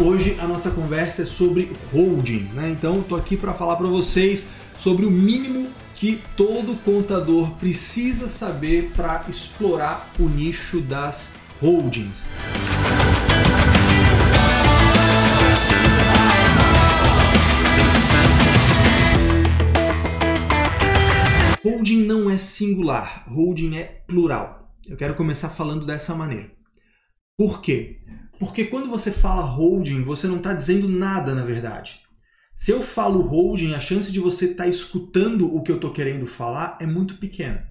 Hoje a nossa conversa é sobre holding, né? Então estou aqui para falar para vocês sobre o mínimo que todo contador precisa saber para explorar o nicho das holdings. Holding não é singular, holding é plural. Eu quero começar falando dessa maneira. Por quê? Porque quando você fala holding, você não está dizendo nada na verdade. Se eu falo holding, a chance de você estar tá escutando o que eu estou querendo falar é muito pequena.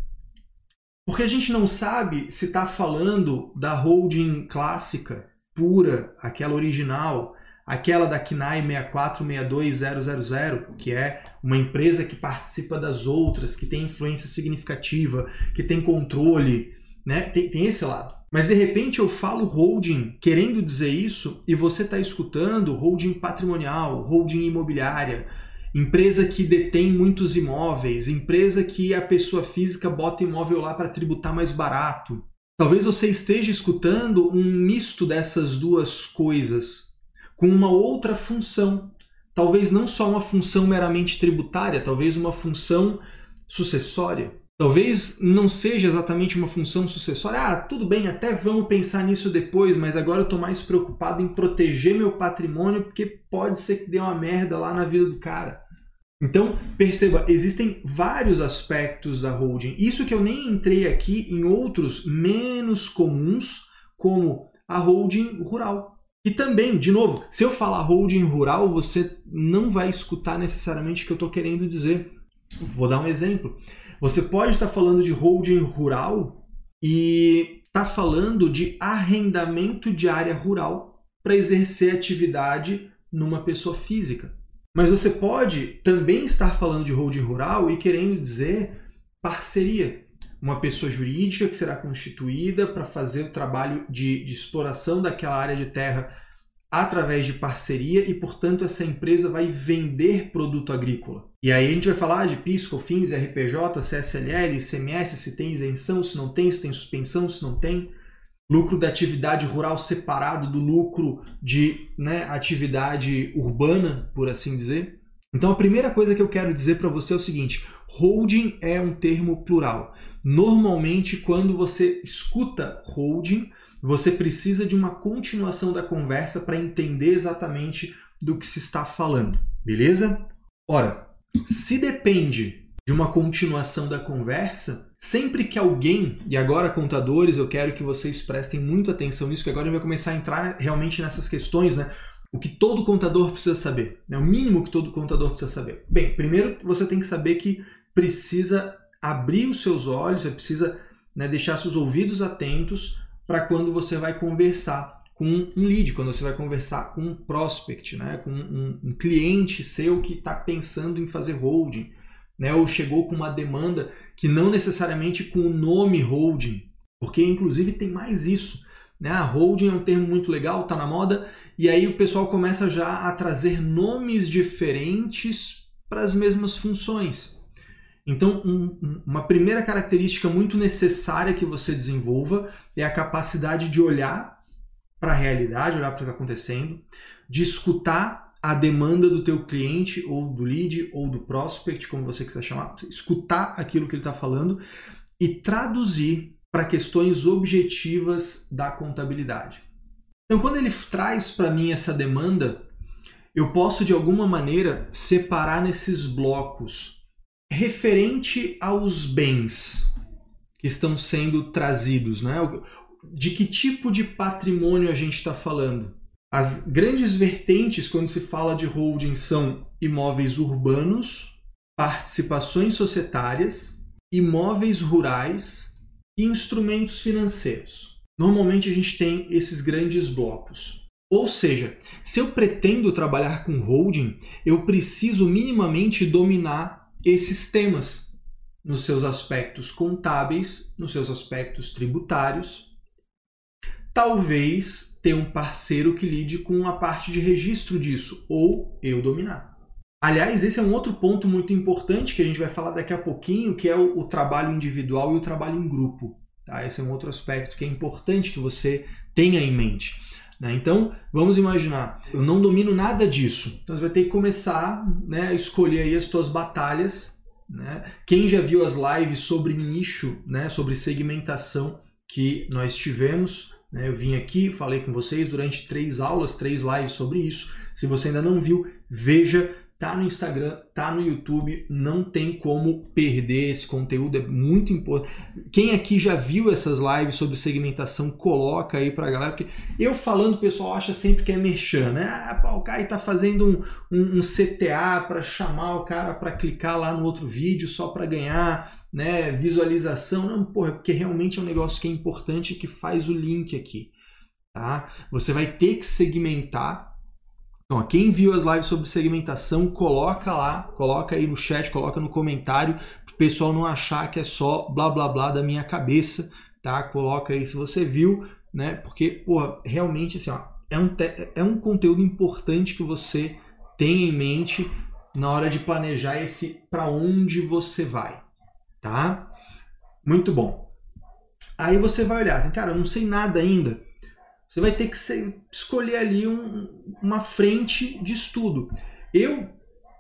Porque a gente não sabe se está falando da holding clássica, pura, aquela original, aquela da KNAI 6462000, que é uma empresa que participa das outras, que tem influência significativa, que tem controle, né? Tem, tem esse lado. Mas de repente eu falo holding querendo dizer isso e você está escutando holding patrimonial, holding imobiliária, empresa que detém muitos imóveis, empresa que a pessoa física bota imóvel lá para tributar mais barato. Talvez você esteja escutando um misto dessas duas coisas com uma outra função. Talvez não só uma função meramente tributária, talvez uma função sucessória. Talvez não seja exatamente uma função sucessória. Ah, tudo bem, até vamos pensar nisso depois, mas agora eu estou mais preocupado em proteger meu patrimônio porque pode ser que dê uma merda lá na vida do cara. Então, perceba, existem vários aspectos da holding. Isso que eu nem entrei aqui em outros menos comuns, como a holding rural. E também, de novo, se eu falar holding rural, você não vai escutar necessariamente o que eu estou querendo dizer. Vou dar um exemplo. Você pode estar tá falando de holding rural e está falando de arrendamento de área rural para exercer atividade numa pessoa física. Mas você pode também estar falando de holding rural e querendo dizer parceria uma pessoa jurídica que será constituída para fazer o trabalho de, de, exploração daquela área de terra através de parceria e, portanto, essa empresa vai vender produto agrícola. E aí a gente vai falar de PIS, COFINS, RPJ, CSLL, ICMS, se tem isenção, se não tem, se tem suspensão, se não tem. Lucro da atividade rural separado do lucro de né, atividade urbana, por assim dizer. Então a primeira coisa que eu quero dizer para você é o seguinte: holding é um termo plural. Normalmente, quando você escuta holding, você precisa de uma continuação da conversa para entender exatamente do que se está falando, beleza? Ora, se depende de uma continuação da conversa, sempre que alguém, e agora contadores, eu quero que vocês prestem muita atenção nisso, que agora a gente vai começar a entrar realmente nessas questões, né? O que todo contador precisa saber, né? o mínimo que todo contador precisa saber. Bem, primeiro você tem que saber que precisa abrir os seus olhos, você precisa né, deixar seus ouvidos atentos para quando você vai conversar com um lead, quando você vai conversar com um prospect, né, com um, um cliente seu que está pensando em fazer holding, né, ou chegou com uma demanda que não necessariamente com o nome holding, porque inclusive tem mais isso. Né? A holding é um termo muito legal, está na moda, e aí o pessoal começa já a trazer nomes diferentes para as mesmas funções. Então, um, uma primeira característica muito necessária que você desenvolva é a capacidade de olhar para a realidade, olhar para o que está acontecendo, de escutar a demanda do teu cliente ou do lead ou do prospect, como você quiser chamar, escutar aquilo que ele está falando e traduzir para questões objetivas da contabilidade. Então, quando ele traz para mim essa demanda, eu posso de alguma maneira separar nesses blocos referente aos bens que estão sendo trazidos, né? De que tipo de patrimônio a gente está falando? As grandes vertentes quando se fala de holding são imóveis urbanos, participações societárias, imóveis rurais e instrumentos financeiros. Normalmente a gente tem esses grandes blocos. Ou seja, se eu pretendo trabalhar com holding, eu preciso minimamente dominar esses temas nos seus aspectos contábeis, nos seus aspectos tributários. Talvez ter um parceiro que lide com a parte de registro disso, ou eu dominar. Aliás, esse é um outro ponto muito importante que a gente vai falar daqui a pouquinho, que é o, o trabalho individual e o trabalho em grupo. Tá? Esse é um outro aspecto que é importante que você tenha em mente. Né? Então, vamos imaginar, eu não domino nada disso. Então, você vai ter que começar né, a escolher aí as suas batalhas. Né? Quem já viu as lives sobre nicho, né, sobre segmentação que nós tivemos, né? eu vim aqui, falei com vocês durante três aulas, três lives sobre isso. Se você ainda não viu, veja tá no Instagram, tá no YouTube, não tem como perder esse conteúdo, é muito importante. Quem aqui já viu essas lives sobre segmentação, coloca aí pra galera, porque eu falando, o pessoal acha sempre que é merchan, né? Ah, pô, o cara tá fazendo um, um, um CTA para chamar o cara para clicar lá no outro vídeo só para ganhar né, visualização. Não, porra, porque realmente é um negócio que é importante que faz o link aqui. Tá? Você vai ter que segmentar então, quem viu as lives sobre segmentação, coloca lá, coloca aí no chat, coloca no comentário, para o pessoal não achar que é só blá blá blá da minha cabeça, tá? Coloca aí se você viu, né? Porque, pô, realmente assim, ó, é um, é um conteúdo importante que você tenha em mente na hora de planejar esse para onde você vai, tá? Muito bom. Aí você vai olhar assim, cara, eu não sei nada ainda. Você vai ter que escolher ali um, uma frente de estudo. Eu,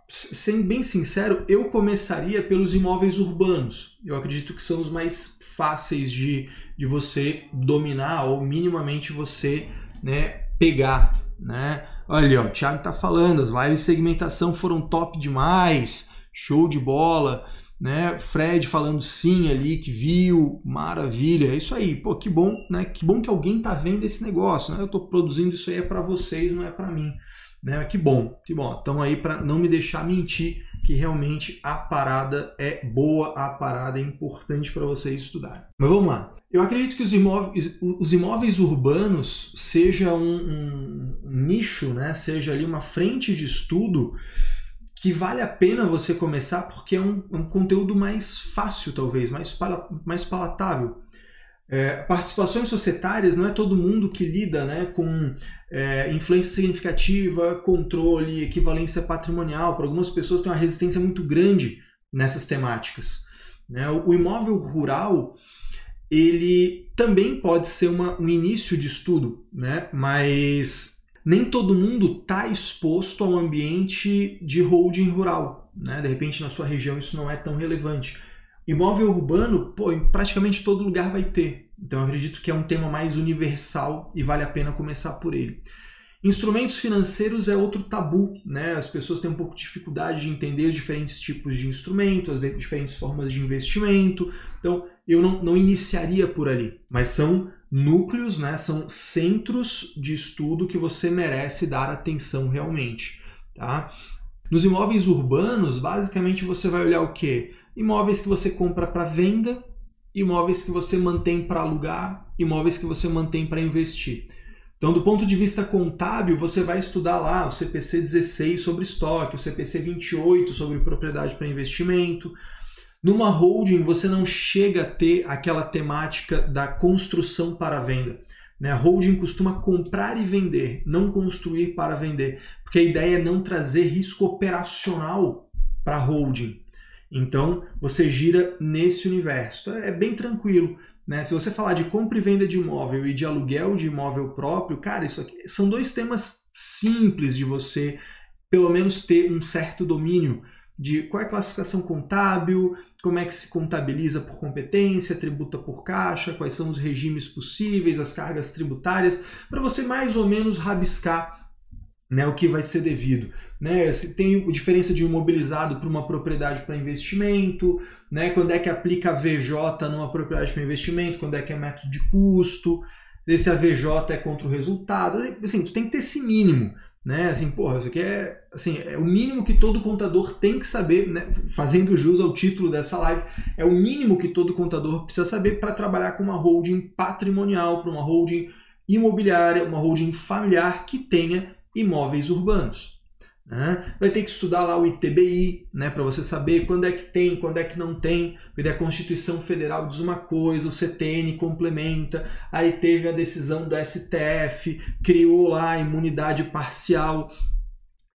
sendo bem sincero, eu começaria pelos imóveis urbanos. Eu acredito que são os mais fáceis de, de você dominar ou minimamente você né, pegar. Né? Olha, ó, o Thiago tá falando, as lives de segmentação foram top demais, show de bola né? Fred falando sim ali, que viu, maravilha, é isso aí, pô, que bom, né? Que bom que alguém tá vendo esse negócio, né? Eu tô produzindo isso aí é para vocês, não é para mim, né? Que bom, que bom. Então aí para não me deixar mentir que realmente a parada é boa, a parada é importante para vocês estudarem. Mas vamos lá. Eu acredito que os imóveis, os imóveis urbanos seja um, um, nicho, né? Seja ali uma frente de estudo que vale a pena você começar porque é um, um conteúdo mais fácil, talvez, mais, pala mais palatável. É, participações societárias não é todo mundo que lida né, com é, influência significativa, controle, equivalência patrimonial. Para algumas pessoas tem uma resistência muito grande nessas temáticas. Né? O, o imóvel rural ele também pode ser uma, um início de estudo, né? mas nem todo mundo está exposto a um ambiente de holding rural. Né? De repente, na sua região, isso não é tão relevante. Imóvel urbano, pô, em praticamente todo lugar vai ter. Então, acredito que é um tema mais universal e vale a pena começar por ele. Instrumentos financeiros é outro tabu, né? As pessoas têm um pouco de dificuldade de entender os diferentes tipos de instrumentos, as diferentes formas de investimento. Então, eu não, não iniciaria por ali, mas são núcleos, né, são centros de estudo que você merece dar atenção realmente. Tá? Nos imóveis urbanos, basicamente você vai olhar o que? Imóveis que você compra para venda, imóveis que você mantém para alugar, imóveis que você mantém para investir. Então, do ponto de vista contábil, você vai estudar lá o CPC 16 sobre estoque, o CPC 28 sobre propriedade para investimento, numa holding, você não chega a ter aquela temática da construção para venda. Né? A holding costuma comprar e vender, não construir para vender, porque a ideia é não trazer risco operacional para a holding. Então, você gira nesse universo. Então, é bem tranquilo. Né? Se você falar de compra e venda de imóvel e de aluguel de imóvel próprio, cara, isso aqui são dois temas simples de você, pelo menos, ter um certo domínio de qual é a classificação contábil, como é que se contabiliza por competência, tributa por caixa, quais são os regimes possíveis, as cargas tributárias, para você mais ou menos rabiscar né, o que vai ser devido. Né? Se tem diferença de imobilizado para uma propriedade para investimento, né? quando é que aplica a VJ numa propriedade para investimento, quando é que é método de custo, se a VJ é contra o resultado. Assim, tem que ter esse mínimo né? Assim, porra, isso aqui é, assim, é o mínimo que todo contador tem que saber, né? fazendo jus ao título dessa live, é o mínimo que todo contador precisa saber para trabalhar com uma holding patrimonial, para uma holding imobiliária, uma holding familiar que tenha imóveis urbanos. Né? Vai ter que estudar lá o ITBI, né, para você saber quando é que tem, quando é que não tem. Porque a Constituição Federal diz uma coisa, o CTN complementa. Aí teve a decisão do STF, criou lá a imunidade parcial.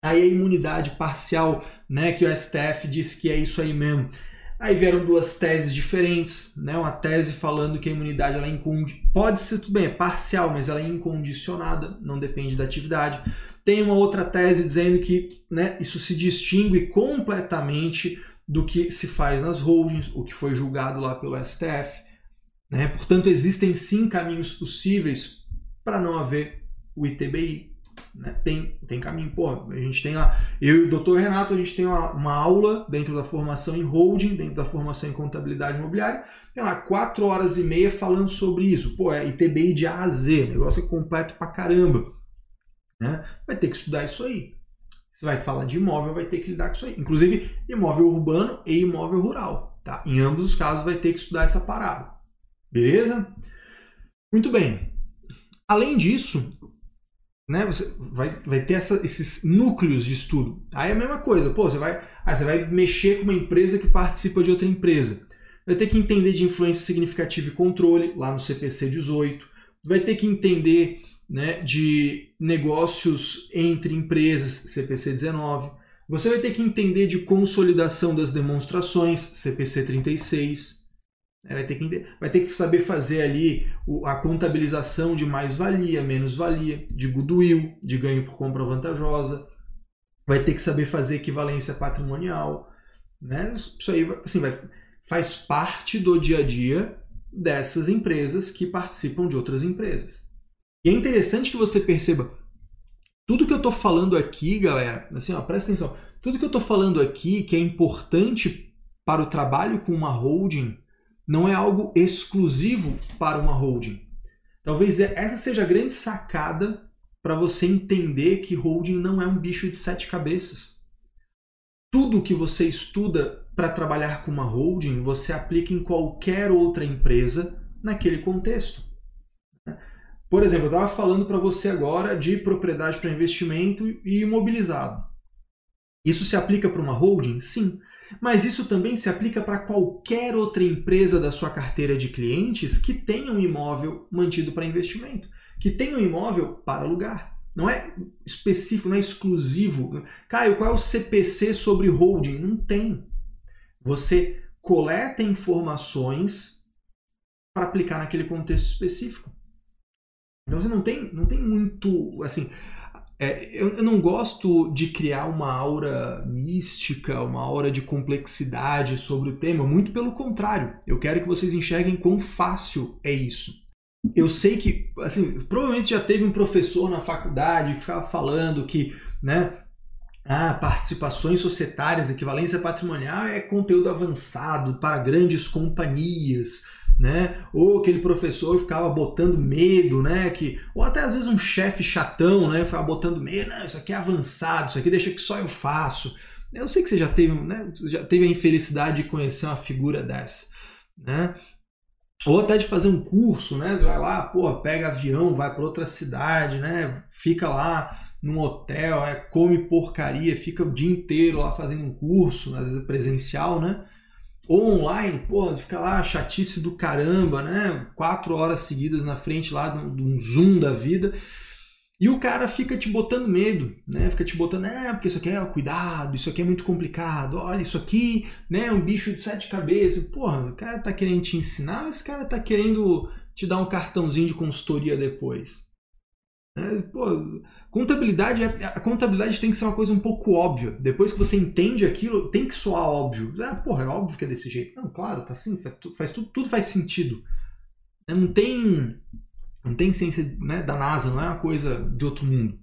Aí a imunidade parcial, né, que o STF disse que é isso aí mesmo. Aí vieram duas teses diferentes, né? Uma tese falando que a imunidade ela é incondi... pode ser tudo bem, é parcial, mas ela é incondicionada, não depende da atividade. Tem uma outra tese dizendo que né, isso se distingue completamente do que se faz nas holdings, o que foi julgado lá pelo STF. Né? Portanto, existem sim caminhos possíveis para não haver o ITBI. Né? Tem, tem caminho. Pô, a gente tem lá, eu e o doutor Renato, a gente tem uma, uma, aula dentro da formação em holding, dentro da formação em contabilidade imobiliária, tem lá quatro horas e meia falando sobre isso. Pô, é ITBI de A a Z, negócio é completo pra caramba. Né? Vai ter que estudar isso aí. Você vai falar de imóvel, vai ter que lidar com isso aí. Inclusive, imóvel urbano e imóvel rural. Tá? Em ambos os casos, vai ter que estudar essa parada. Beleza? Muito bem. Além disso, né, você vai, vai ter essa, esses núcleos de estudo. Aí é a mesma coisa, pô, você vai, aí você vai mexer com uma empresa que participa de outra empresa. Vai ter que entender de influência significativa e controle, lá no CPC 18. Vai ter que entender né, de negócios entre empresas, CPC 19. Você vai ter que entender de consolidação das demonstrações, CPC 36. É, vai ter, que, vai ter que saber fazer ali a contabilização de mais-valia, menos-valia, de goodwill, de ganho por compra vantajosa. Vai ter que saber fazer equivalência patrimonial. Né? Isso aí assim, vai, faz parte do dia a dia dessas empresas que participam de outras empresas. E é interessante que você perceba tudo que eu estou falando aqui, galera, assim, ó, presta atenção. Tudo que eu estou falando aqui que é importante para o trabalho com uma holding não é algo exclusivo para uma holding. Talvez essa seja a grande sacada para você entender que holding não é um bicho de sete cabeças. Tudo que você estuda para trabalhar com uma holding, você aplica em qualquer outra empresa naquele contexto. Por exemplo, eu estava falando para você agora de propriedade para investimento e imobilizado. Isso se aplica para uma holding? Sim. Mas isso também se aplica para qualquer outra empresa da sua carteira de clientes que tenha um imóvel mantido para investimento, que tenha um imóvel para alugar. Não é específico, não é exclusivo. Caio, qual é o CPC sobre holding? Não tem. Você coleta informações para aplicar naquele contexto específico. Então você não tem, não tem muito, assim, é, eu, eu, não gosto de criar uma aura mística, uma aura de complexidade sobre o tema, muito pelo contrário. Eu quero que vocês enxerguem quão fácil é isso. Eu sei que, assim, provavelmente já teve um professor na faculdade que ficava falando que, né, ah, participações societárias, equivalência patrimonial é conteúdo avançado para grandes companhias né? Ou aquele professor ficava botando medo, né? Que, ou até às vezes um chefe chatão, né? Ficava botando medo, não, isso aqui é avançado, isso aqui deixa que só eu faço. Eu sei que você já teve, né? Já teve a infelicidade de conhecer uma figura dessa, né? Ou até de fazer um curso, né? Você vai lá, pô, pega avião, vai para outra cidade, né? Fica lá num hotel, é, come porcaria, fica o dia inteiro lá fazendo um curso, às vezes presencial, né? Ou online, pô, fica lá chatice do caramba, né? Quatro horas seguidas na frente lá de um zoom da vida. E o cara fica te botando medo, né? Fica te botando, é, porque isso aqui é cuidado, isso aqui é muito complicado, olha, isso aqui, né, um bicho de sete cabeças. Porra, o cara tá querendo te ensinar esse cara tá querendo te dar um cartãozinho de consultoria depois? É, pô, Contabilidade, é, a contabilidade tem que ser uma coisa um pouco óbvia. Depois que você entende aquilo, tem que soar óbvio. Ah, porra, é óbvio que é desse jeito. Não, claro, tá assim, faz, faz tudo, tudo faz sentido. É, não tem, não tem ciência né, da NASA, não é uma coisa de outro mundo.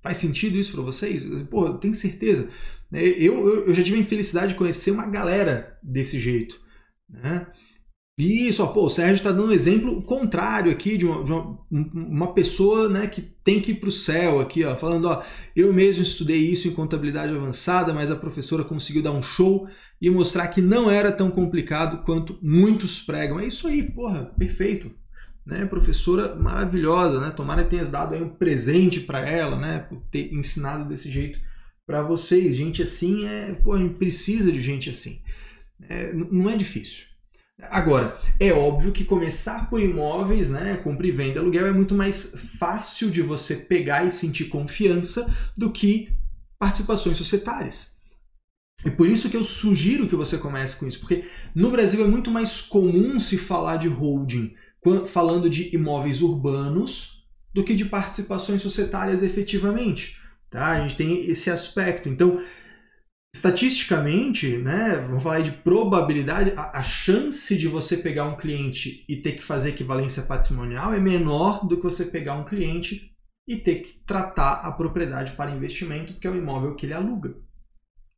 Faz sentido isso para vocês? Pô, tenho certeza. É, eu, eu já tive a infelicidade de conhecer uma galera desse jeito. Né? Isso, pô, o Sérgio está dando um exemplo contrário aqui de uma, de uma, uma pessoa né, que tem que ir para o céu aqui, ó, falando, ó, eu mesmo estudei isso em contabilidade avançada, mas a professora conseguiu dar um show e mostrar que não era tão complicado quanto muitos pregam. É isso aí, porra, perfeito. Né, professora maravilhosa, né? Tomara que tenha dado um presente para ela, né? Por ter ensinado desse jeito para vocês. Gente assim é, pô, a gente precisa de gente assim. É, não é difícil. Agora, é óbvio que começar por imóveis, né, compra e venda, aluguel, é muito mais fácil de você pegar e sentir confiança do que participações societárias. E por isso que eu sugiro que você comece com isso, porque no Brasil é muito mais comum se falar de holding falando de imóveis urbanos do que de participações societárias efetivamente. Tá? A gente tem esse aspecto. Então, estatisticamente, né, vamos falar de probabilidade, a, a, chance de você pegar um cliente e ter que fazer equivalência patrimonial é menor do que você pegar um cliente e ter que tratar a propriedade para investimento, que é o imóvel que ele aluga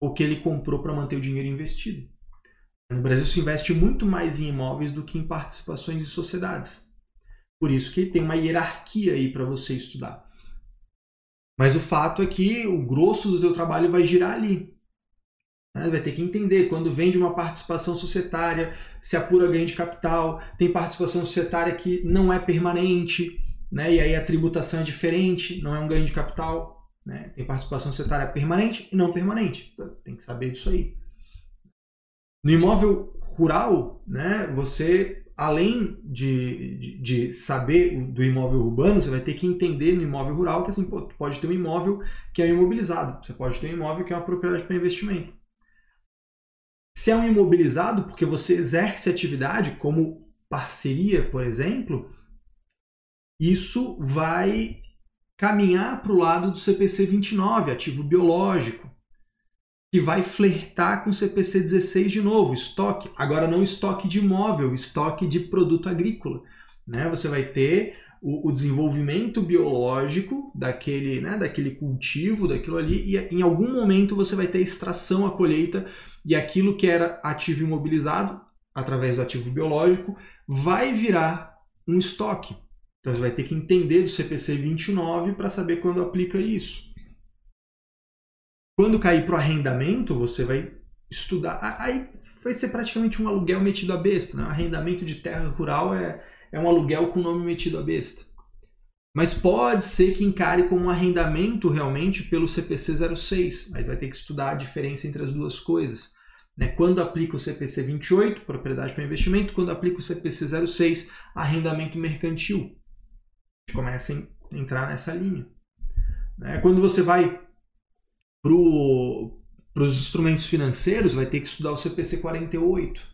ou que ele comprou para manter o dinheiro investido. No Brasil se investe muito mais em imóveis do que em participações em sociedades. Por isso que tem uma hierarquia aí para você estudar. Mas o fato é que o grosso do teu trabalho vai girar ali. Né? Vai ter que entender quando vende uma participação societária, se apura ganho de capital, tem participação societária que não é permanente, né? e aí a tributação é diferente, não é um ganho de capital. Né? Tem participação societária permanente e não permanente. Então, tem que saber disso aí. No imóvel rural, né, você, além de, de, de, saber do imóvel urbano, você vai ter que entender no imóvel rural que assim, pô, pode ter um imóvel que é imobilizado, você pode ter um imóvel que é uma propriedade para investimento. Se é um imobilizado porque você exerce atividade como parceria, por exemplo, isso vai caminhar para o lado do CPC 29, ativo biológico que vai flertar com o CPC 16 de novo, estoque. Agora não estoque de imóvel, estoque de produto agrícola. Né? Você vai ter o, o desenvolvimento biológico daquele, né, daquele cultivo, daquilo ali, e em algum momento você vai ter a extração, a colheita, e aquilo que era ativo imobilizado, através do ativo biológico, vai virar um estoque. Então você vai ter que entender do CPC 29 para saber quando aplica isso. Quando cair para o arrendamento, você vai estudar. Aí vai ser praticamente um aluguel metido a besta. Né? Arrendamento de terra rural é, é um aluguel com nome metido a besta. Mas pode ser que encare como um arrendamento realmente pelo CPC 06. Mas vai ter que estudar a diferença entre as duas coisas. Né? Quando aplica o CPC 28, propriedade para investimento, quando aplica o CPC 06, arrendamento mercantil. A gente começa a entrar nessa linha. Né? Quando você vai para os instrumentos financeiros, vai ter que estudar o CPC 48,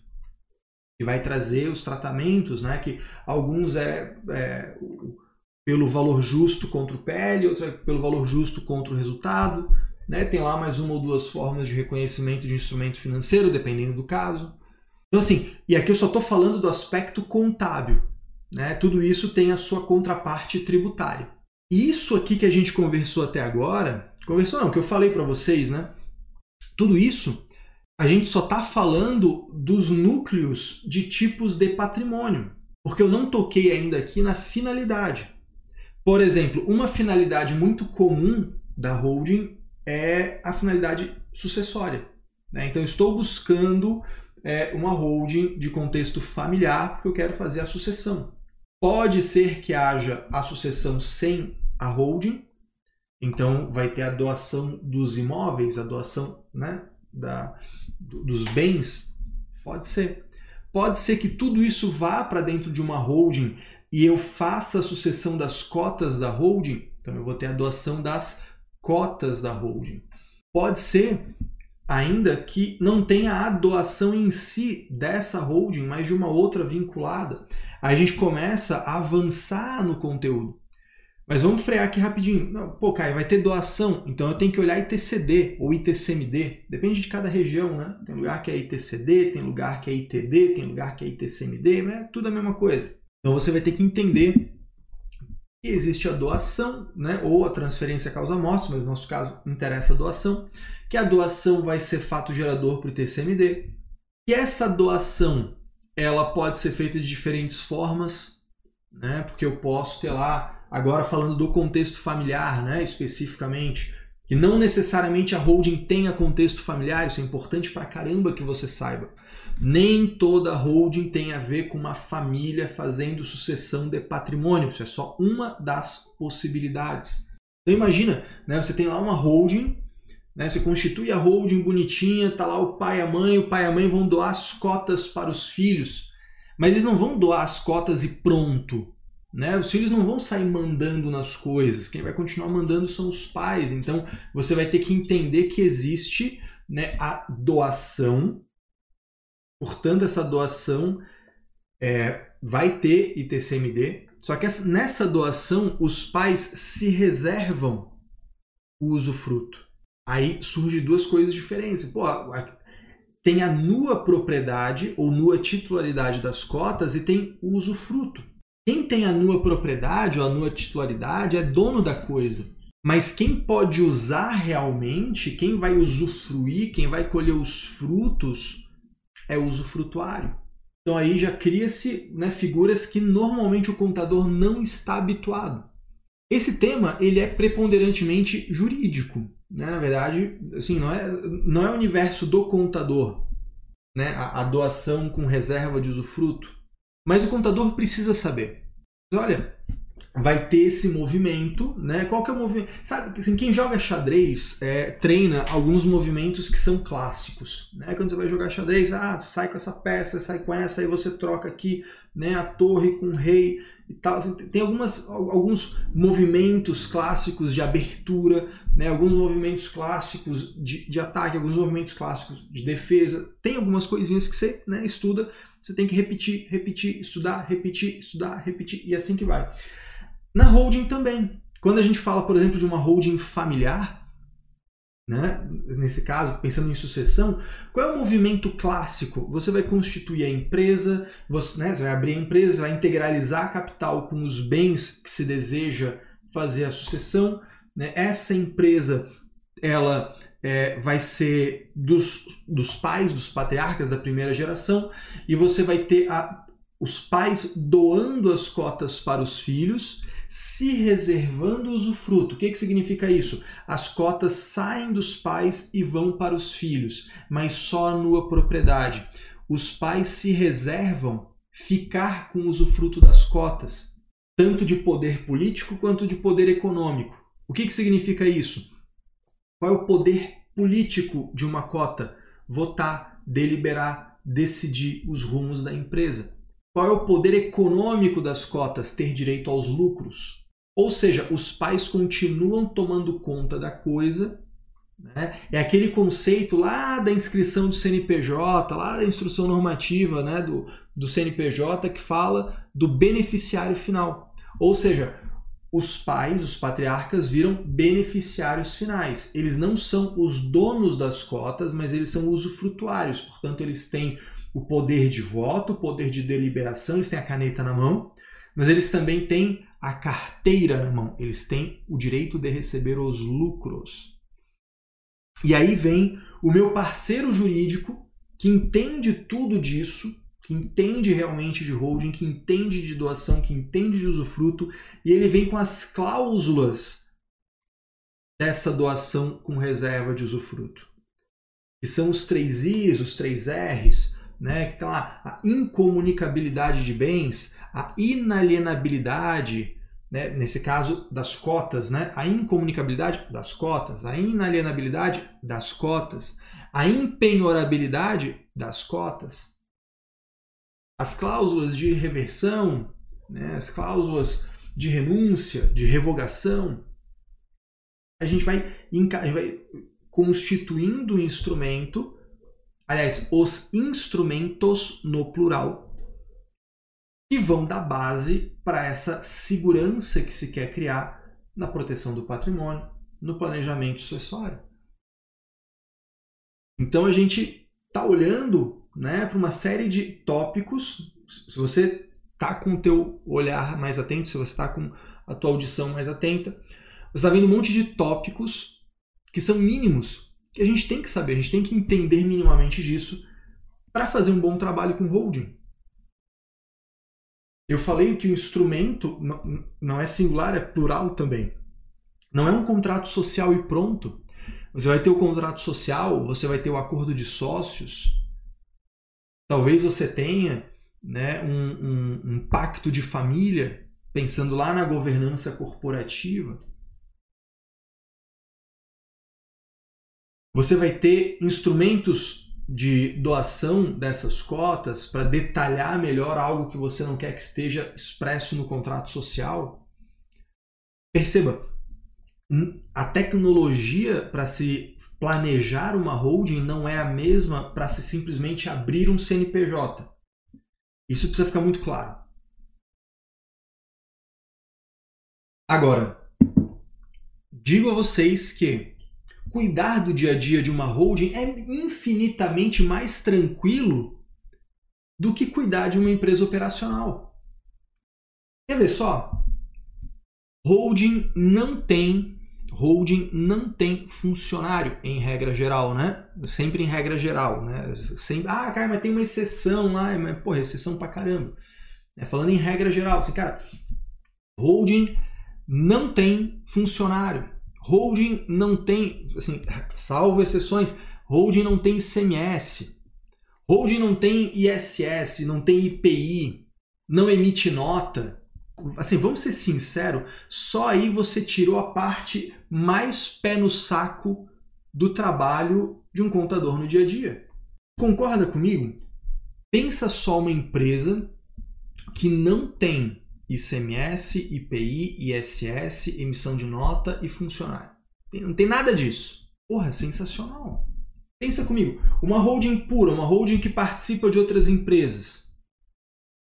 que vai trazer os tratamentos, né, que alguns é, é pelo valor justo contra o PL, outro é pelo valor justo contra o resultado. Né? Tem lá mais uma ou duas formas de reconhecimento de instrumento financeiro, dependendo do caso. Então, assim, e aqui eu só estou falando do aspecto contábil. Né? Tudo isso tem a sua contraparte tributária. Isso aqui que a gente conversou até agora Conversou não, que eu falei para vocês, né? Tudo isso a gente só está falando dos núcleos de tipos de patrimônio, porque eu não toquei ainda aqui na finalidade. Por exemplo, uma finalidade muito comum da holding é a finalidade sucessória. Né? Então, estou buscando é, uma holding de contexto familiar porque eu quero fazer a sucessão. Pode ser que haja a sucessão sem a holding, então, vai ter a doação dos imóveis, a doação né, da, dos bens? Pode ser. Pode ser que tudo isso vá para dentro de uma holding e eu faça a sucessão das cotas da holding. Então, eu vou ter a doação das cotas da holding. Pode ser ainda que não tenha a doação em si dessa holding, mas de uma outra vinculada. Aí a gente começa a avançar no conteúdo. Mas vamos frear aqui rapidinho. Não, pô, Caio, vai ter doação, então eu tenho que olhar ITCD ou ITCMD. Depende de cada região, né? Tem lugar que é ITCD, tem lugar que é ITD, tem lugar que é ITCMD, é tudo a mesma coisa. Então você vai ter que entender que existe a doação, né? Ou a transferência causa-morte, mas no nosso caso interessa a doação, que a doação vai ser fato gerador para o ITCMD. E essa doação, ela pode ser feita de diferentes formas, né? Porque eu posso ter lá Agora falando do contexto familiar, né, especificamente, que não necessariamente a holding tenha contexto familiar, isso é importante pra caramba que você saiba. Nem toda holding tem a ver com uma família fazendo sucessão de patrimônio, isso é só uma das possibilidades. Então imagina, né, você tem lá uma holding, né, você constitui a holding bonitinha, tá lá o pai e a mãe, o pai e a mãe vão doar as cotas para os filhos, mas eles não vão doar as cotas e pronto. Né? Os filhos não vão sair mandando nas coisas, quem vai continuar mandando são os pais. Então você vai ter que entender que existe né, a doação. Portanto, essa doação é, vai ter ITCMD, só que nessa doação os pais se reservam o usufruto. Aí surgem duas coisas diferentes. Pô, tem a nua propriedade ou nua titularidade das cotas e tem o usufruto. Quem tem a nua propriedade ou a nua titularidade é dono da coisa. Mas quem pode usar realmente, quem vai usufruir, quem vai colher os frutos, é o usufrutuário. Então aí já cria-se né, figuras que normalmente o contador não está habituado. Esse tema ele é preponderantemente jurídico. Né? Na verdade, assim, não, é, não é o universo do contador, né? a, a doação com reserva de usufruto. Mas o contador precisa saber. Olha, vai ter esse movimento, né? Qual que é o movimento? Sabe, assim, quem joga xadrez é, treina alguns movimentos que são clássicos, né? Quando você vai jogar xadrez, ah, sai com essa peça, sai com essa, aí você troca aqui, né? A torre com o rei e tal. Assim, tem algumas, alguns movimentos clássicos de abertura, né? Alguns movimentos clássicos de, de ataque, alguns movimentos clássicos de defesa. Tem algumas coisinhas que você né, estuda, você tem que repetir, repetir, estudar, repetir, estudar, repetir e assim que vai. Na holding também. Quando a gente fala, por exemplo, de uma holding familiar, né? nesse caso, pensando em sucessão, qual é o movimento clássico? Você vai constituir a empresa, você, né, você vai abrir a empresa, vai integralizar capital com os bens que se deseja fazer a sucessão. Né? Essa empresa ela é, vai ser dos, dos pais, dos patriarcas da primeira geração, e você vai ter a, os pais doando as cotas para os filhos se reservando usufruto. O que, que significa isso? As cotas saem dos pais e vão para os filhos, mas só a nua propriedade. Os pais se reservam ficar com o usufruto das cotas, tanto de poder político quanto de poder econômico. O que, que significa isso? Qual é o poder político de uma cota? Votar, deliberar, decidir os rumos da empresa. Qual é o poder econômico das cotas? Ter direito aos lucros. Ou seja, os pais continuam tomando conta da coisa. Né? É aquele conceito lá da inscrição do CNPJ, lá da instrução normativa né, do, do CNPJ, que fala do beneficiário final. Ou seja, os pais, os patriarcas, viram beneficiários finais. Eles não são os donos das cotas, mas eles são usufrutuários. Portanto, eles têm o poder de voto, o poder de deliberação, eles têm a caneta na mão, mas eles também têm a carteira na mão, eles têm o direito de receber os lucros. E aí vem o meu parceiro jurídico que entende tudo disso, que entende realmente de holding, que entende de doação, que entende de usufruto, e ele vem com as cláusulas dessa doação com reserva de usufruto. Que são os três Is, os três Rs, né, que tem lá a incomunicabilidade de bens, a inalienabilidade, né, nesse caso das cotas, né, a incomunicabilidade das cotas, a inalienabilidade das cotas, a impenhorabilidade das cotas, as cláusulas de reversão, né, as cláusulas de renúncia, de revogação, a gente vai, vai constituindo um instrumento aliás, os instrumentos no plural, que vão dar base para essa segurança que se quer criar na proteção do patrimônio, no planejamento sucessório. Então a gente está olhando né, para uma série de tópicos. Se você está com o teu olhar mais atento, se você está com a tua audição mais atenta, você está vendo um monte de tópicos que são mínimos que a gente tem que saber, a gente tem que entender minimamente disso para fazer um bom trabalho com holding. Eu falei que o instrumento não é singular, é plural também. Não é um contrato social e pronto. Você vai ter o contrato social, você vai ter o acordo de sócios. Talvez você tenha né, um, um, um pacto de família, pensando lá na governança corporativa. Você vai ter instrumentos de doação dessas cotas para detalhar melhor algo que você não quer que esteja expresso no contrato social. Perceba, A tecnologia para se planejar uma holding não é a mesma para se simplesmente abrir um CNPJ. Isso precisa ficar muito claro. Agora, digo a vocês que cuidar do dia a dia de uma holding é infinitamente mais tranquilo do que cuidar de uma empresa operacional. Quer ver só? Holding não tem holding não tem funcionário em regra geral, né? Sempre em regra geral, né? Sempre, ah, cara, mas tem uma exceção lá, mas porra, exceção pra caramba. É, falando em regra geral, assim, cara, holding não tem funcionário. Holding não tem, assim, salvo exceções, holding não tem CMS. Holding não tem ISS, não tem IPI, não emite nota. Assim, vamos ser sinceros, só aí você tirou a parte mais pé no saco do trabalho de um contador no dia a dia. Concorda comigo? Pensa só uma empresa que não tem ICMS, IPI, ISS, emissão de nota e funcionário. Não tem nada disso. Porra, sensacional. Pensa comigo, uma holding pura, uma holding que participa de outras empresas.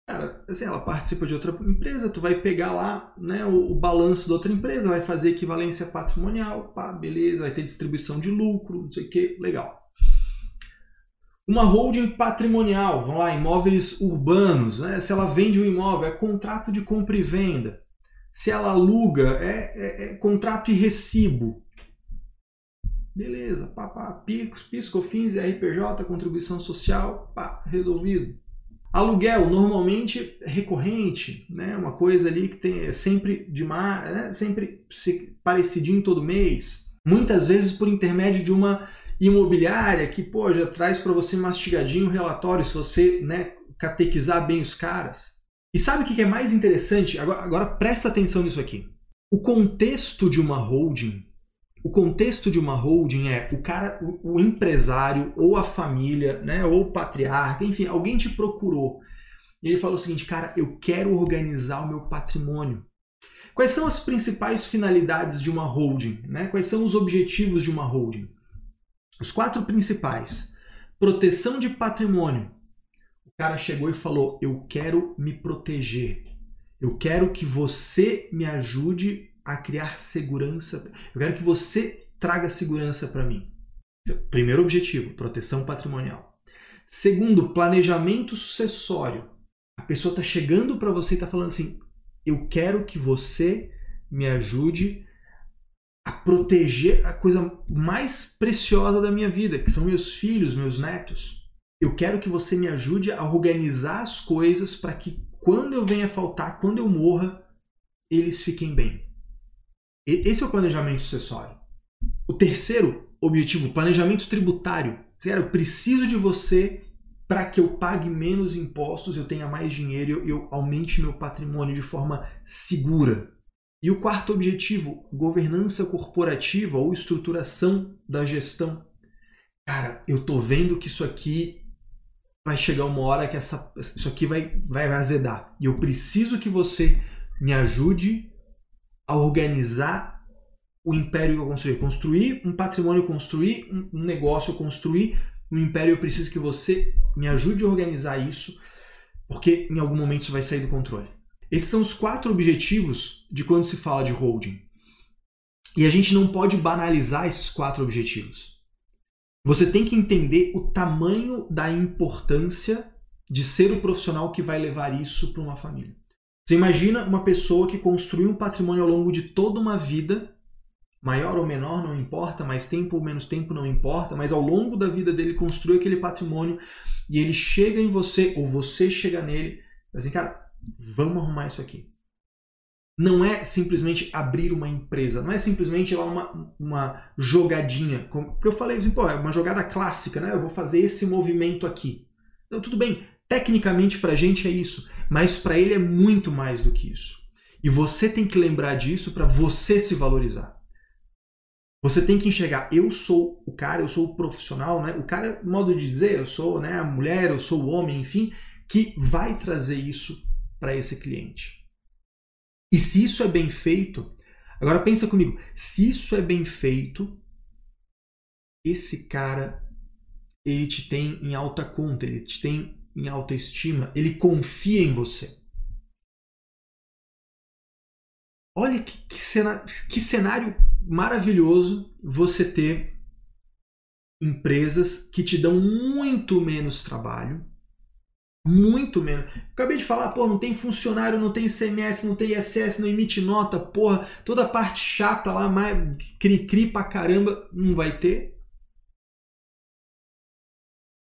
Cara, assim, ela participa de outra empresa, tu vai pegar lá né, o, o balanço da outra empresa, vai fazer equivalência patrimonial, pá, beleza, vai ter distribuição de lucro, não sei o que, legal. Uma holding patrimonial, vamos lá, imóveis urbanos, né? se ela vende um imóvel, é contrato de compra e venda. Se ela aluga, é, é, é contrato e recibo. Beleza, pá, pá, PIS, PIS, COFINS, RPJ, contribuição social, pá, resolvido. Aluguel, normalmente recorrente, né? uma coisa ali que tem é sempre de mar, né? sempre parecidinho todo mês. Muitas vezes por intermédio de uma imobiliária que, pô, já traz para você mastigadinho o relatório se você, né, catequizar bem os caras. E sabe o que é mais interessante? Agora, agora presta atenção nisso aqui. O contexto de uma holding, o contexto de uma holding é o cara, o, o empresário ou a família, né, ou o patriarca, enfim, alguém te procurou. E ele falou o seguinte, cara, eu quero organizar o meu patrimônio. Quais são as principais finalidades de uma holding? Né? Quais são os objetivos de uma holding? Os quatro principais. Proteção de patrimônio. O cara chegou e falou: Eu quero me proteger. Eu quero que você me ajude a criar segurança. Eu quero que você traga segurança para mim. Primeiro objetivo: proteção patrimonial. Segundo, planejamento sucessório. A pessoa está chegando para você e está falando assim: Eu quero que você me ajude a proteger a coisa mais preciosa da minha vida, que são meus filhos, meus netos. Eu quero que você me ajude a organizar as coisas para que quando eu venha faltar, quando eu morra, eles fiquem bem. Esse é o planejamento sucessório. O terceiro objetivo, planejamento tributário. Sério, eu preciso de você para que eu pague menos impostos, eu tenha mais dinheiro e eu aumente meu patrimônio de forma segura. E o quarto objetivo, governança corporativa ou estruturação da gestão. Cara, eu tô vendo que isso aqui vai chegar uma hora que essa, isso aqui vai, vai azedar. E eu preciso que você me ajude a organizar o império que eu construí. Construir um patrimônio, construir um negócio, construir um império. Eu preciso que você me ajude a organizar isso, porque em algum momento isso vai sair do controle. Esses são os quatro objetivos de quando se fala de holding. E a gente não pode banalizar esses quatro objetivos. Você tem que entender o tamanho da importância de ser o profissional que vai levar isso para uma família. Você imagina uma pessoa que construiu um patrimônio ao longo de toda uma vida, maior ou menor, não importa, mais tempo ou menos tempo não importa, mas ao longo da vida dele construiu aquele patrimônio e ele chega em você ou você chega nele, assim, cara, vamos arrumar isso aqui. Não é simplesmente abrir uma empresa, não é simplesmente lá uma, uma jogadinha. Porque eu falei assim, pô, é uma jogada clássica, né? Eu vou fazer esse movimento aqui. Então, tudo bem, tecnicamente para a gente é isso, mas para ele é muito mais do que isso. E você tem que lembrar disso para você se valorizar. Você tem que enxergar, eu sou o cara, eu sou o profissional, né? O cara, modo de dizer, eu sou né, a mulher, eu sou o homem, enfim, que vai trazer isso para esse cliente. E se isso é bem feito, Agora pensa comigo, se isso é bem feito, esse cara ele te tem em alta conta, ele te tem em alta estima, ele confia em você. Olha que, que, cena, que cenário maravilhoso você ter empresas que te dão muito menos trabalho, muito menos. Acabei de falar, pô, não tem funcionário, não tem ICMS, não tem ISS, não emite nota, porra, toda a parte chata lá, cri-cri pra caramba, não vai ter.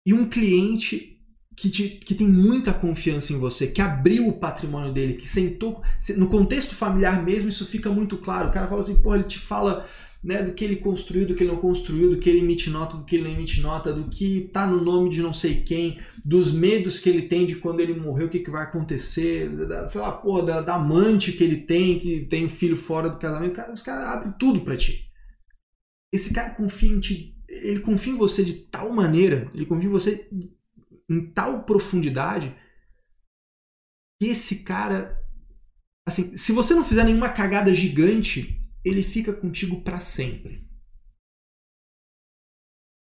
E um cliente que, te, que tem muita confiança em você, que abriu o patrimônio dele, que sentou. No contexto familiar mesmo, isso fica muito claro. O cara fala assim, pô, ele te fala né, do que ele construiu, do que ele não construiu, do que ele emite nota, do que ele não emite nota, do que tá no nome de não sei quem, dos medos que ele tem de quando ele morrer, o que, que vai acontecer, da, sei lá, porra, da, da amante que ele tem, que tem um filho fora do casamento. Os caras abrem tudo para ti. Esse cara confia em ti, ele confia em você de tal maneira, ele confia em você em tal profundidade que esse cara. Assim, se você não fizer nenhuma cagada gigante, ele fica contigo para sempre.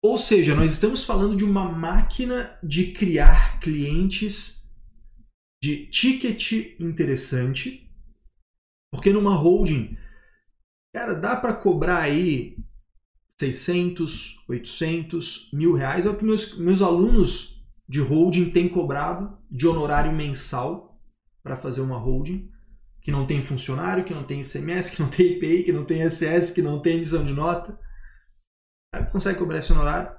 Ou seja, nós estamos falando de uma máquina de criar clientes de ticket interessante, porque numa holding, cara, dá para cobrar aí 600, 800, mil reais. É o que meus, meus alunos de holding tem cobrado de honorário mensal para fazer uma holding que não tem funcionário, que não tem ICMS, que não tem IPI, que não tem SS, que não tem emissão de nota. Aí consegue cobrar esse honorário.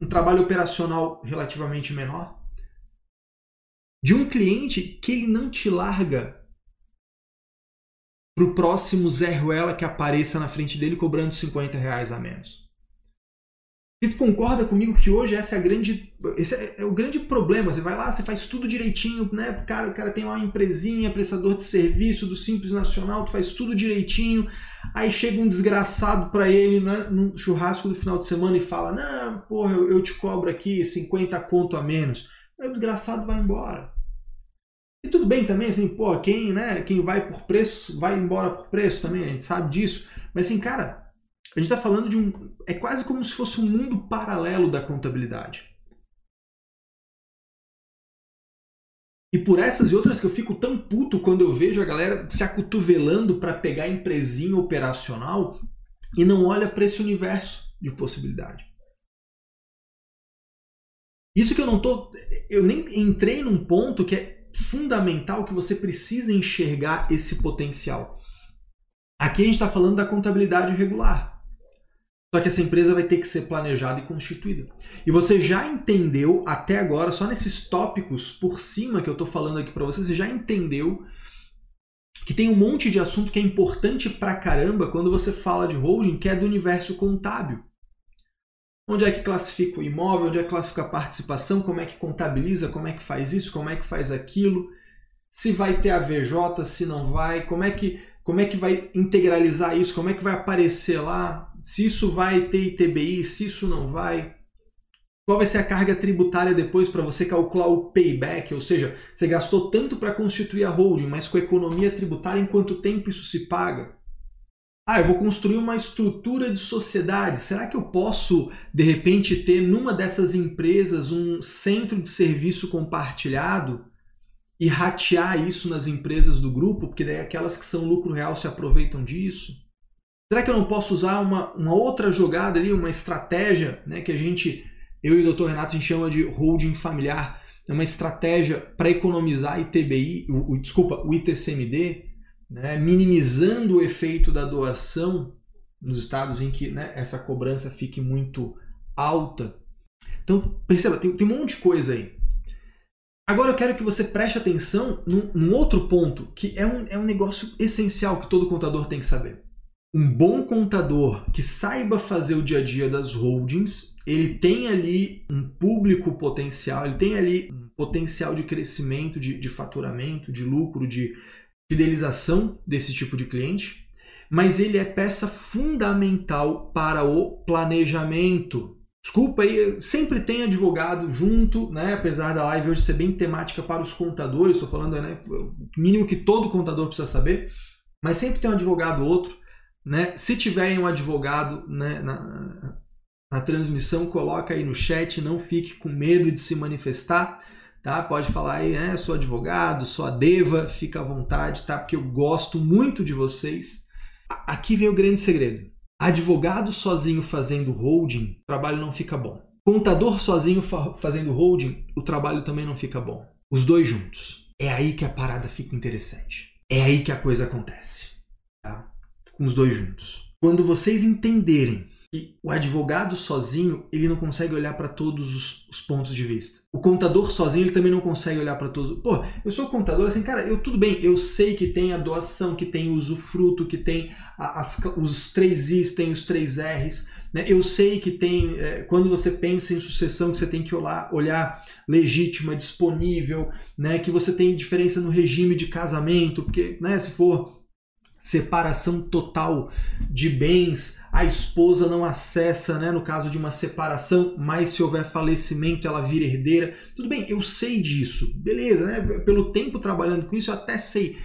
Um trabalho operacional relativamente menor. De um cliente que ele não te larga para o próximo Zé Ruela que apareça na frente dele cobrando 50 reais a menos. E tu concorda comigo que hoje essa é a grande, esse é, é, o grande problema. Você vai lá, você faz tudo direitinho, né? O cara, o cara tem lá uma empresinha, prestador de serviço do Simples Nacional, tu faz tudo direitinho. Aí chega um desgraçado para ele né, no churrasco do final de semana e fala: Não, porra, eu, eu te cobro aqui 50 conto a menos. Aí o desgraçado vai embora. E tudo bem também, assim, pô, quem, né, quem vai por preço, vai embora por preço também, a gente sabe disso. Mas assim, cara, a gente está falando de um. É quase como se fosse um mundo paralelo da contabilidade. E por essas e outras que eu fico tão puto quando eu vejo a galera se acotovelando para pegar empresinha operacional e não olha para esse universo de possibilidade. Isso que eu não tô. Eu nem entrei num ponto que é fundamental que você precisa enxergar esse potencial. Aqui a gente está falando da contabilidade regular. Só que essa empresa vai ter que ser planejada e constituída. E você já entendeu até agora, só nesses tópicos por cima que eu estou falando aqui para você, você já entendeu que tem um monte de assunto que é importante pra caramba quando você fala de holding, que é do universo contábil. Onde é que classifica o imóvel, onde é que classifica a participação, como é que contabiliza, como é que faz isso, como é que faz aquilo, se vai ter a VJ, se não vai, como é que como é que vai integralizar isso, como é que vai aparecer lá, se isso vai ter ITBI, se isso não vai, qual vai ser a carga tributária depois para você calcular o payback, ou seja, você gastou tanto para constituir a holding, mas com a economia tributária, em quanto tempo isso se paga? Ah, eu vou construir uma estrutura de sociedade. Será que eu posso, de repente, ter numa dessas empresas um centro de serviço compartilhado? E ratear isso nas empresas do grupo, porque daí aquelas que são lucro real se aproveitam disso? Será que eu não posso usar uma, uma outra jogada ali, uma estratégia, né, que a gente, eu e o Dr. Renato, a gente chama de holding familiar, é uma estratégia para economizar ITBI, o, o, desculpa, o ITCMD, né, minimizando o efeito da doação nos estados em que né, essa cobrança fique muito alta. Então, perceba, tem, tem um monte de coisa aí. Agora eu quero que você preste atenção num, num outro ponto, que é um, é um negócio essencial que todo contador tem que saber. Um bom contador que saiba fazer o dia a dia das holdings, ele tem ali um público potencial, ele tem ali um potencial de crescimento, de, de faturamento, de lucro, de fidelização desse tipo de cliente, mas ele é peça fundamental para o planejamento Desculpa aí, sempre tem advogado junto, né? Apesar da live hoje ser bem temática para os contadores, estou falando, né? O mínimo que todo contador precisa saber, mas sempre tem um advogado outro Né? Se tiver um advogado né, na, na transmissão, coloca aí no chat, não fique com medo de se manifestar, tá? Pode falar aí, né? Sou advogado, sou a Deva, fica à vontade, tá? Porque eu gosto muito de vocês. Aqui vem o grande segredo. Advogado sozinho fazendo holding, o trabalho não fica bom. Contador sozinho fa fazendo holding, o trabalho também não fica bom. Os dois juntos. É aí que a parada fica interessante. É aí que a coisa acontece. Tá? Com os dois juntos. Quando vocês entenderem que o advogado sozinho ele não consegue olhar para todos os, os, pontos de vista. O contador sozinho ele também não consegue olhar para todos. Pô, eu sou contador assim, cara, eu tudo bem, eu sei que tem a doação, que tem o usufruto, que tem as, os três Is, tem os três Rs. Né? Eu sei que tem, é, quando você pensa em sucessão, que você tem que olhar, olhar legítima, disponível, né? que você tem diferença no regime de casamento, porque né, se for separação total de bens, a esposa não acessa, né, no caso de uma separação, mas se houver falecimento ela vira herdeira. Tudo bem, eu sei disso, beleza, né? Pelo tempo trabalhando com isso eu até sei,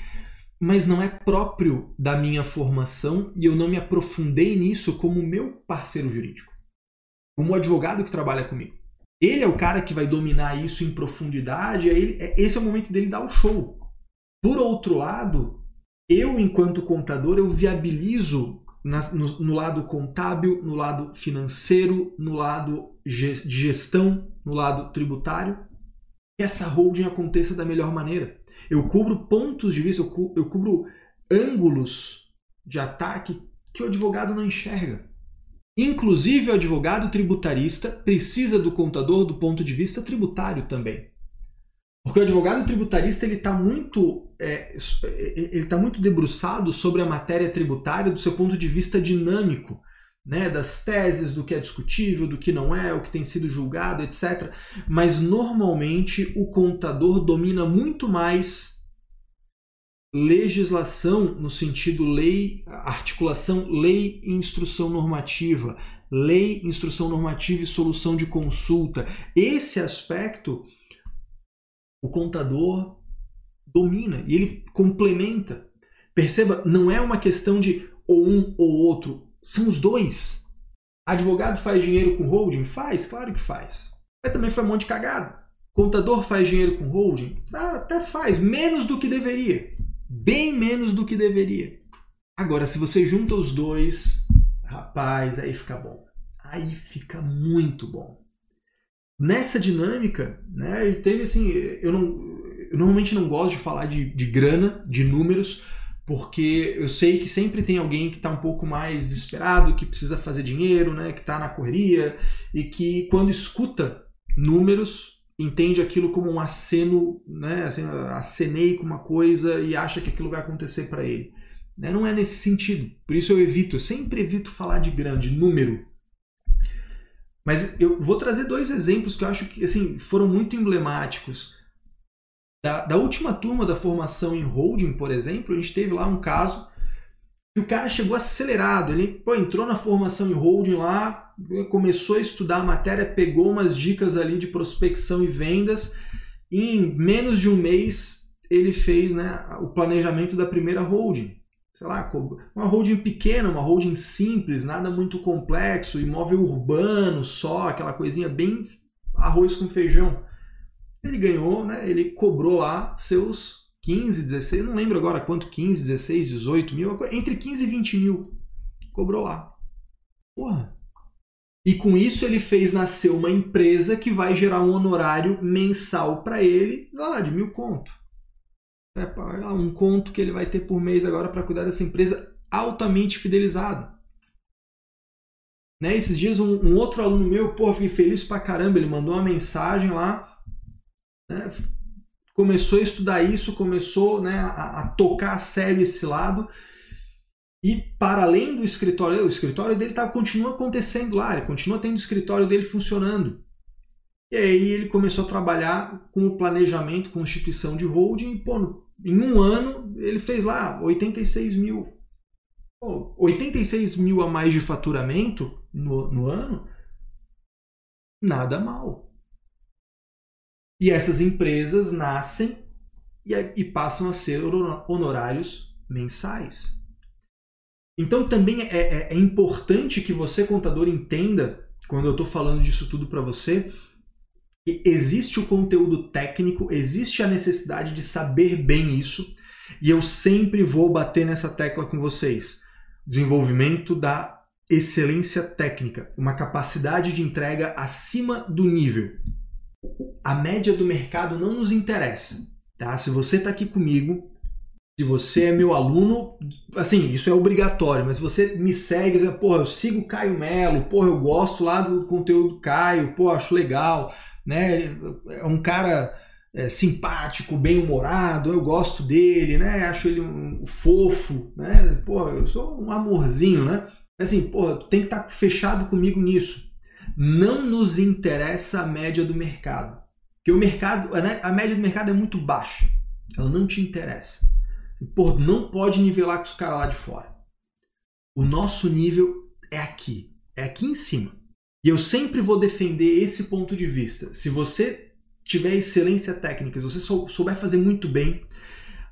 mas não é próprio da minha formação e eu não me aprofundei nisso como meu parceiro jurídico, como o advogado que trabalha comigo. Ele é o cara que vai dominar isso em profundidade, ele, é, esse é o momento dele dar o show. Por outro lado, eu, enquanto contador, eu viabilizo no, no, lado contábil, no lado financeiro, no lado de gestão, no lado tributário, que essa holding aconteça da melhor maneira. Eu cubro pontos de vista, eu, cu, eu cubro ângulos de ataque que o advogado não enxerga. Inclusive, o advogado tributarista precisa do contador do ponto de vista tributário também. Porque o advogado tributarista ele está muito, é, ele tá muito debruçado sobre a matéria tributária do seu ponto de vista dinâmico, né, das teses, do que é discutível, do que não é, o que tem sido julgado, etc. Mas normalmente o contador domina muito mais legislação no sentido lei, articulação lei e instrução normativa, lei, instrução normativa e solução de consulta. Esse aspecto o contador domina e ele complementa. Perceba, não é uma questão de ou um ou outro, são os dois. Advogado faz dinheiro com holding? Faz, claro que faz. Mas também foi um monte de cagada. Contador faz dinheiro com holding? Ah, até faz, menos do que deveria. Bem menos do que deveria. Agora, se você junta os dois, rapaz, aí fica bom. Aí fica muito bom. Nessa dinâmica, né, teve assim, eu, não, eu normalmente não gosto de falar de, de grana, de números, porque eu sei que sempre tem alguém que está um pouco mais desesperado, que precisa fazer dinheiro, né, que está na correria e que quando escuta números entende aquilo como um aceno, né, assim, acenei com uma coisa e acha que aquilo vai acontecer para ele. Né? Não é nesse sentido. Por isso eu evito, eu sempre evito falar de grande número, mas eu vou trazer dois exemplos que eu acho que assim, foram muito emblemáticos. Da, da última turma da formação em holding, por exemplo, a gente teve lá um caso que o cara chegou acelerado. Ele pô, entrou na formação em holding lá, começou a estudar a matéria, pegou umas dicas ali de prospecção e vendas. E em menos de um mês ele fez né, o planejamento da primeira holding sei lá, uma holding pequena, uma holding simples, nada muito complexo, imóvel urbano só, aquela coisinha bem arroz com feijão. Ele ganhou, né? Ele cobrou lá seus 15, 16, não lembro agora quanto, 15, 16, 18 mil, entre 15 e 20 mil. Cobrou lá. Porra. E com isso ele fez nascer uma empresa que vai gerar um honorário mensal para ele, lá de mil conto é, um conto que ele vai ter por mês agora para cuidar dessa empresa altamente fidelizado. Né? Esses dias um, um, outro aluno meu, pô, fiquei feliz pra caramba, ele mandou uma mensagem lá, né? começou a estudar isso, começou né, a, a, tocar a sério esse lado. E para além do escritório, o escritório dele tá, continua acontecendo lá, ele continua tendo o escritório dele funcionando. E aí ele começou a trabalhar com o planejamento, constituição de holding, e pô, em um ano, ele fez lá 86 mil. Pô, 86 mil a mais de faturamento no, no ano, nada mal. E essas empresas nascem e, e passam a ser honorários mensais. Então também é, é, é importante que você, contador, entenda, quando eu estou falando disso tudo para você, que existe o conteúdo técnico, existe a necessidade de saber bem isso, e eu sempre vou bater nessa tecla com vocês. Desenvolvimento da excelência técnica, uma capacidade de entrega acima do nível. A média do mercado não nos interessa. Tá? Se você está aqui comigo, se você é meu aluno, assim, isso é obrigatório, mas se você me segue, diz, porra, eu sigo o Caio Melo, porra, eu gosto lá do conteúdo do Caio, porra, acho legal, né? É um cara é, simpático, bem-humorado, eu gosto dele, né? Acho ele um, fofo, né? Porra, eu sou um amorzinho, né? Assim, porra, tu tem que estar tá fechado comigo nisso. Não nos interessa a média do mercado. Porque o mercado, a média do mercado é muito baixa. Ela não te interessa. Pô, não pode nivelar com os caras lá de fora. O nosso nível é aqui, é aqui em cima. E eu sempre vou defender esse ponto de vista. Se você tiver excelência técnica, se você souber fazer muito bem,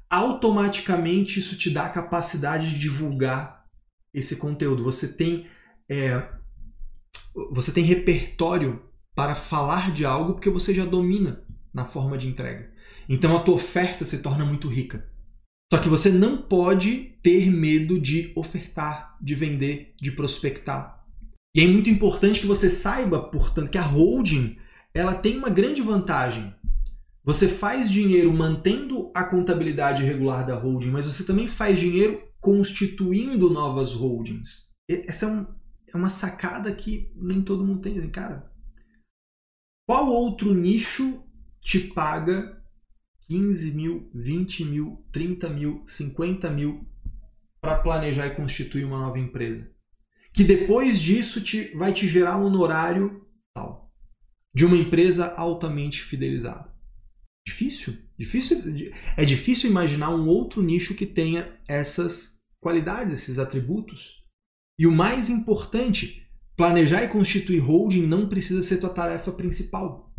automaticamente isso te dá a capacidade de divulgar esse conteúdo. Você tem, é, você tem repertório para falar de algo porque você já domina na forma de entrega. Então a tua oferta se torna muito rica. Só que você não pode ter medo de ofertar, de vender, de prospectar. E é muito importante que você saiba, portanto, que a holding ela tem uma grande vantagem. Você faz dinheiro mantendo a contabilidade regular da holding, mas você também faz dinheiro constituindo novas holdings. Essa é, um, é uma sacada que nem todo mundo tem. Cara, qual outro nicho te paga 15 mil, 20 mil, 30 mil, 50 mil para planejar e constituir uma nova empresa. Que depois disso te, vai te gerar um honorário de uma empresa altamente fidelizada. Difícil, difícil, é difícil imaginar um outro nicho que tenha essas qualidades, esses atributos. E o mais importante, planejar e constituir holding não precisa ser tua tarefa principal.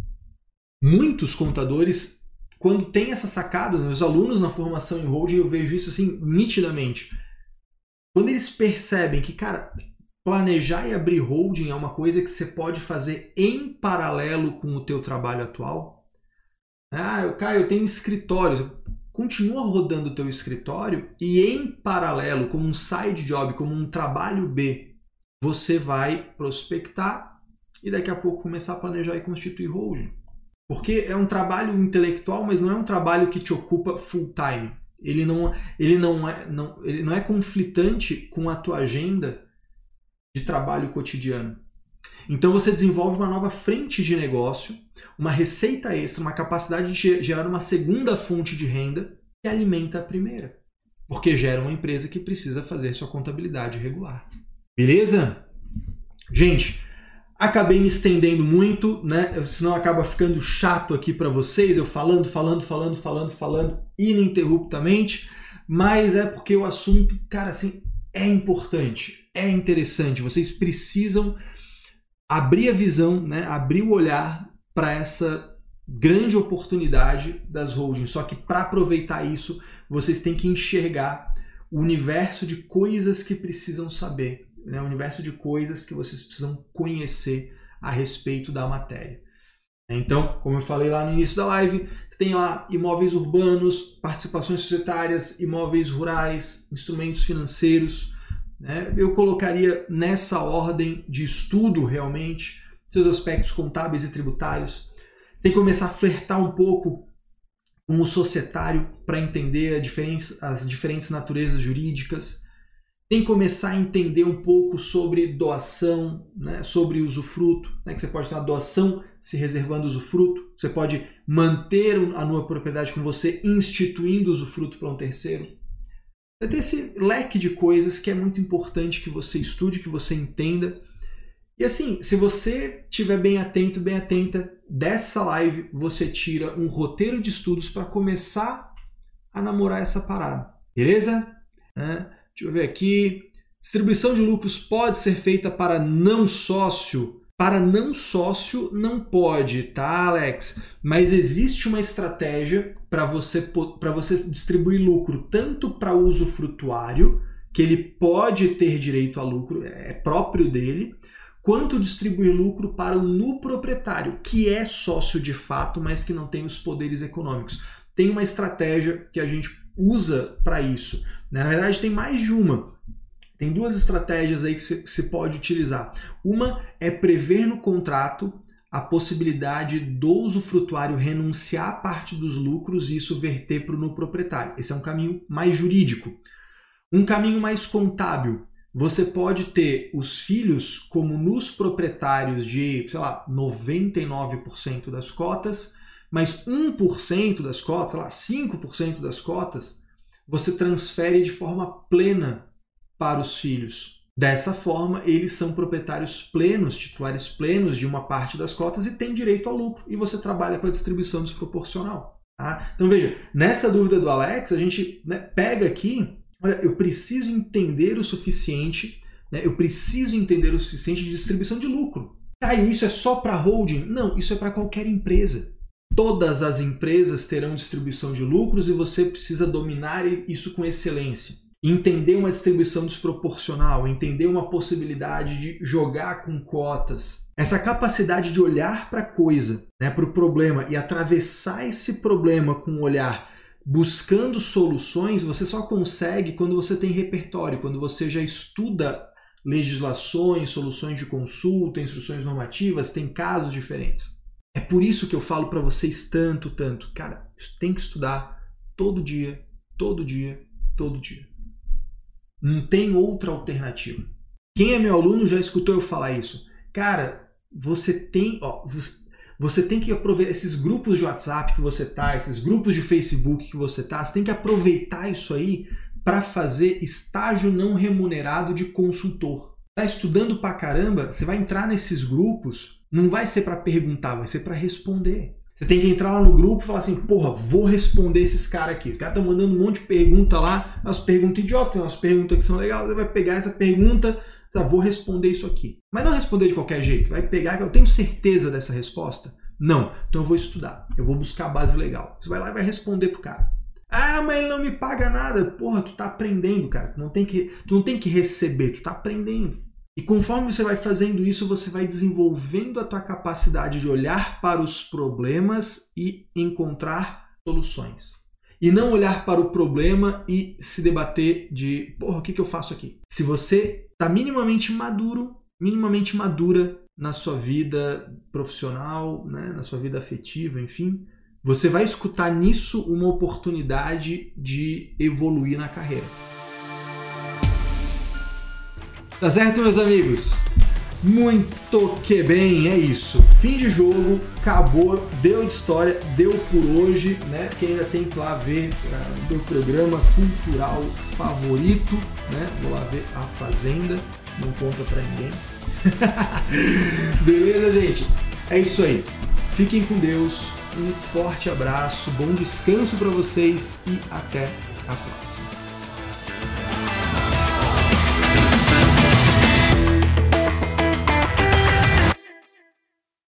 Muitos contadores quando tem essa sacada, os alunos na formação em holding, eu vejo isso assim nitidamente. Quando eles percebem que, cara, planejar e abrir holding é uma coisa que você pode fazer em paralelo com o teu trabalho atual. Ah, eu, Caio, eu tenho escritório. Continua rodando o teu escritório e em paralelo, como um side job, como um trabalho B, você vai prospectar e daqui a pouco começar a planejar e constituir holding. Porque é um trabalho intelectual, mas não é um trabalho que te ocupa full time. Ele não, ele não, é, não, ele não é conflitante com a tua agenda de trabalho cotidiano. Então você desenvolve uma nova frente de negócio, uma receita extra, uma capacidade de gerar uma segunda fonte de renda que alimenta a primeira. Porque gera uma empresa que precisa fazer sua contabilidade regular. Beleza? Gente, Acabei me estendendo muito, né? Senão acaba ficando chato aqui para vocês, eu falando, falando, falando, falando, falando ininterruptamente, mas é porque o assunto, cara, assim, é importante, é interessante. Vocês precisam abrir a visão, né? Abrir o olhar para essa grande oportunidade das holdings. Só que para aproveitar isso, vocês têm que enxergar o universo de coisas que precisam saber né, um universo de coisas que vocês precisam conhecer a respeito da matéria. Então, como eu falei lá no início da live, tem lá imóveis urbanos, participações societárias, imóveis rurais, instrumentos financeiros. Né? Eu colocaria nessa ordem de estudo realmente seus aspectos contábeis e tributários. Tem que começar a flertar um pouco com o societário para entender as diferentes naturezas jurídicas tem que começar a entender um pouco sobre doação, né, sobre usufruto, né, que você pode ter uma doação se reservando usufruto, você pode manter a nua propriedade com você instituindo usufruto para um terceiro. Vai ter esse leque de coisas que é muito importante que você estude, que você entenda. E assim, se você estiver bem atento, bem atenta, dessa live você tira um roteiro de estudos para começar a namorar essa parada. Beleza? É. Deixa eu ver aqui. Distribuição de lucros pode ser feita para não sócio. Para não sócio não pode, tá, Alex? Mas existe uma estratégia para você, você distribuir lucro tanto para uso frutuário, que ele pode ter direito a lucro, é próprio dele, quanto distribuir lucro para o nu proprietário, que é sócio de fato, mas que não tem os poderes econômicos. Tem uma estratégia que a gente usa para isso. Né? Na verdade, tem mais de uma. Tem duas estratégias aí que se pode utilizar. Uma é prever no contrato a possibilidade do usufrutuário renunciar parte dos lucros e isso verter para o proprietário. Esse é um caminho mais jurídico. Um caminho mais contábil. Você pode ter os filhos como nos proprietários de, sei lá, 99% das cotas, mas 1% das cotas, sei lá, 5% das cotas, você transfere de forma plena para os filhos. Dessa forma, eles são proprietários plenos, titulares plenos de uma parte das cotas e têm direito ao lucro. E você trabalha com a distribuição desproporcional. Tá? Então veja, nessa dúvida do Alex, a gente né, pega aqui, olha, eu preciso entender o suficiente, né, eu preciso entender o suficiente de distribuição de lucro. Ah, isso é só para holding? Não, isso é para qualquer empresa. Todas as empresas terão distribuição de lucros e você precisa dominar isso com excelência entender uma distribuição desproporcional, entender uma possibilidade de jogar com cotas. Essa capacidade de olhar para a coisa, né, para o problema e atravessar esse problema com o olhar buscando soluções, você só consegue quando você tem repertório, quando você já estuda legislações, soluções de consulta, instruções normativas, tem casos diferentes. É por isso que eu falo para vocês tanto, tanto. Cara, tem que estudar todo dia, todo dia, todo dia. Não tem outra alternativa. Quem é meu aluno já escutou eu falar isso. Cara, você tem, ó, você tem que aproveitar esses grupos de WhatsApp que você tá, esses grupos de Facebook que você tá, você tem que aproveitar isso aí para fazer estágio não remunerado de consultor. Tá estudando pra caramba, você vai entrar nesses grupos, não vai ser para perguntar, vai ser para responder. Você tem que entrar lá no grupo e falar assim, porra, vou responder esses caras aqui. O cara tá mandando um monte de pergunta lá, umas perguntas idiotas, umas perguntas que são legais, você vai pegar essa pergunta, você vou responder isso aqui. Mas não responder de qualquer jeito, vai pegar, eu tenho certeza dessa resposta? Não, então eu vou estudar, eu vou buscar a base legal. Você vai lá e vai responder pro cara. Ah, mas ele não me paga nada. Porra, tu tá aprendendo, cara. Tu não tem que, tu não tem que receber, tu tá aprendendo. E conforme você vai fazendo isso, você vai desenvolvendo a tua capacidade de olhar para os problemas e encontrar soluções. E não olhar para o problema e se debater de, porra, o que, que eu faço aqui? Se você está minimamente maduro, minimamente madura na sua vida profissional, né, na sua vida afetiva, enfim, você vai escutar nisso uma oportunidade de evoluir na carreira. Tá certo, meus amigos? Muito que bem, é isso. Fim de jogo, acabou, deu de história, deu por hoje, né? Quem ainda tem que lá ver uh, meu programa cultural favorito, né? Vou lá ver A Fazenda, não conta pra ninguém. Beleza, gente? É isso aí. Fiquem com Deus, um forte abraço, bom descanso para vocês e até a próxima.